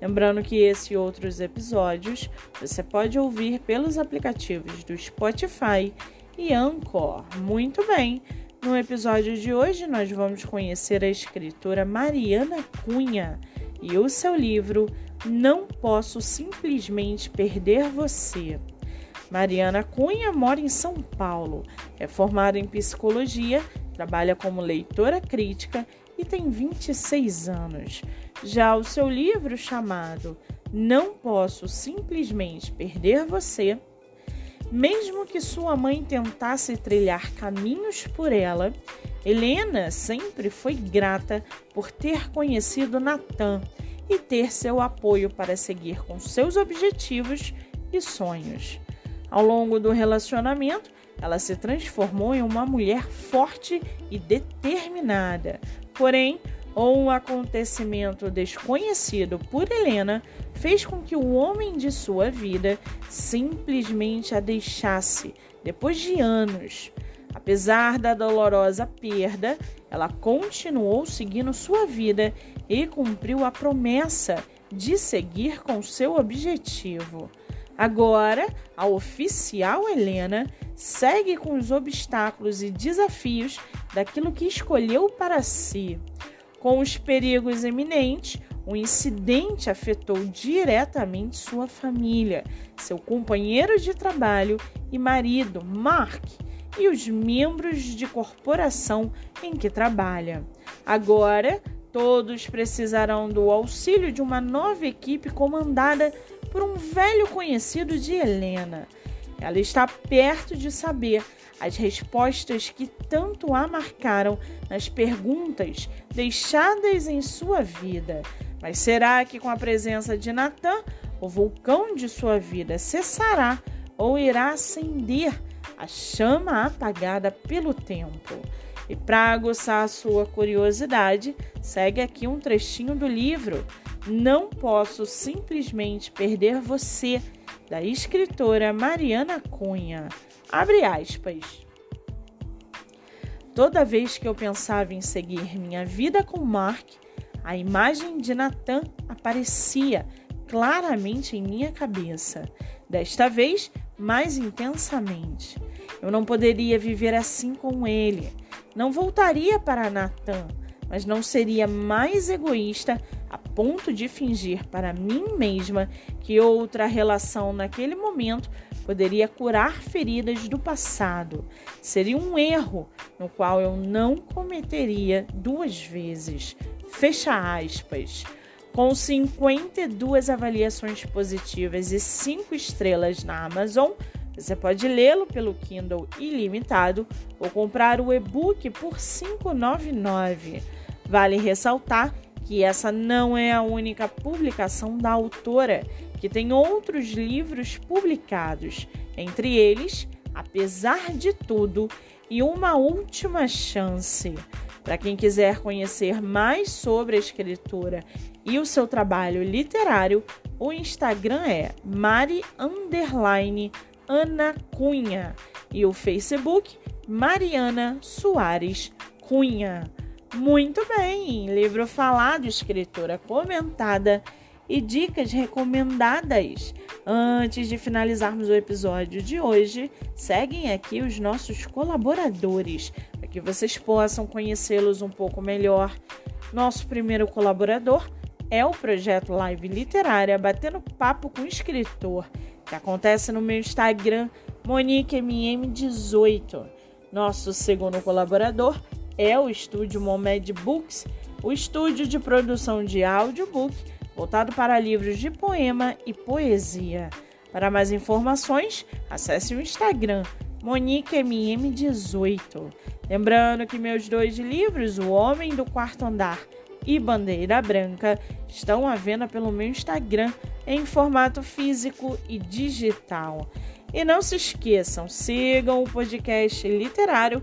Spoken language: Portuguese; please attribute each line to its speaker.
Speaker 1: Lembrando que esse e outros episódios você pode ouvir pelos aplicativos do Spotify e Anchor. Muito bem! No episódio de hoje, nós vamos conhecer a escritora Mariana Cunha e o seu livro Não Posso Simplesmente Perder Você. Mariana Cunha mora em São Paulo, é formada em psicologia, trabalha como leitora crítica e tem 26 anos. Já o seu livro chamado Não Posso Simplesmente Perder Você, mesmo que sua mãe tentasse trilhar caminhos por ela, Helena sempre foi grata por ter conhecido Natan e ter seu apoio para seguir com seus objetivos e sonhos. Ao longo do relacionamento, ela se transformou em uma mulher forte e determinada. Porém, um acontecimento desconhecido por Helena fez com que o homem de sua vida simplesmente a deixasse depois de anos. Apesar da dolorosa perda, ela continuou seguindo sua vida e cumpriu a promessa de seguir com seu objetivo. Agora, a oficial Helena segue com os obstáculos e desafios daquilo que escolheu para si. Com os perigos iminentes, o incidente afetou diretamente sua família, seu companheiro de trabalho e marido, Mark, e os membros de corporação em que trabalha. Agora, todos precisarão do auxílio de uma nova equipe comandada por um velho conhecido de Helena. Ela está perto de saber as respostas que tanto a marcaram nas perguntas deixadas em sua vida. Mas será que com a presença de Natan, o vulcão de sua vida cessará ou irá acender a chama apagada pelo tempo? E para aguçar a sua curiosidade, segue aqui um trechinho do livro Não Posso Simplesmente Perder Você, da escritora Mariana Cunha. Abre aspas. Toda vez que eu pensava em seguir minha vida com Mark, a imagem de Nathan aparecia claramente em minha cabeça. Desta vez, mais intensamente. Eu não poderia viver assim com ele. Não voltaria para Nathan, mas não seria mais egoísta a ponto de fingir para mim mesma que outra relação naquele momento poderia curar feridas do passado. Seria um erro no qual eu não cometeria duas vezes. Fecha aspas. Com 52 avaliações positivas e 5 estrelas na Amazon, você pode lê-lo pelo Kindle ilimitado ou comprar o e-book por R$ 5,99. Vale ressaltar que essa não é a única publicação da autora que tem outros livros publicados, entre eles Apesar de Tudo e Uma Última Chance. Para quem quiser conhecer mais sobre a escritora e o seu trabalho literário, o Instagram é Mari Ana Cunha e o Facebook Mariana Soares Cunha. Muito bem, livro falado, escritora comentada e dicas recomendadas. Antes de finalizarmos o episódio de hoje, seguem aqui os nossos colaboradores para que vocês possam conhecê-los um pouco melhor. Nosso primeiro colaborador é o projeto Live Literária Batendo Papo com Escritor, que acontece no meu Instagram, MoniqueMM18. Nosso segundo colaborador é o estúdio Momed Books, o estúdio de produção de audiobook voltado para livros de poema e poesia. Para mais informações, acesse o Instagram MoniqueMM18. Lembrando que meus dois livros, O Homem do Quarto Andar e Bandeira Branca estão à venda pelo meu Instagram em formato físico e digital. E não se esqueçam, sigam o podcast literário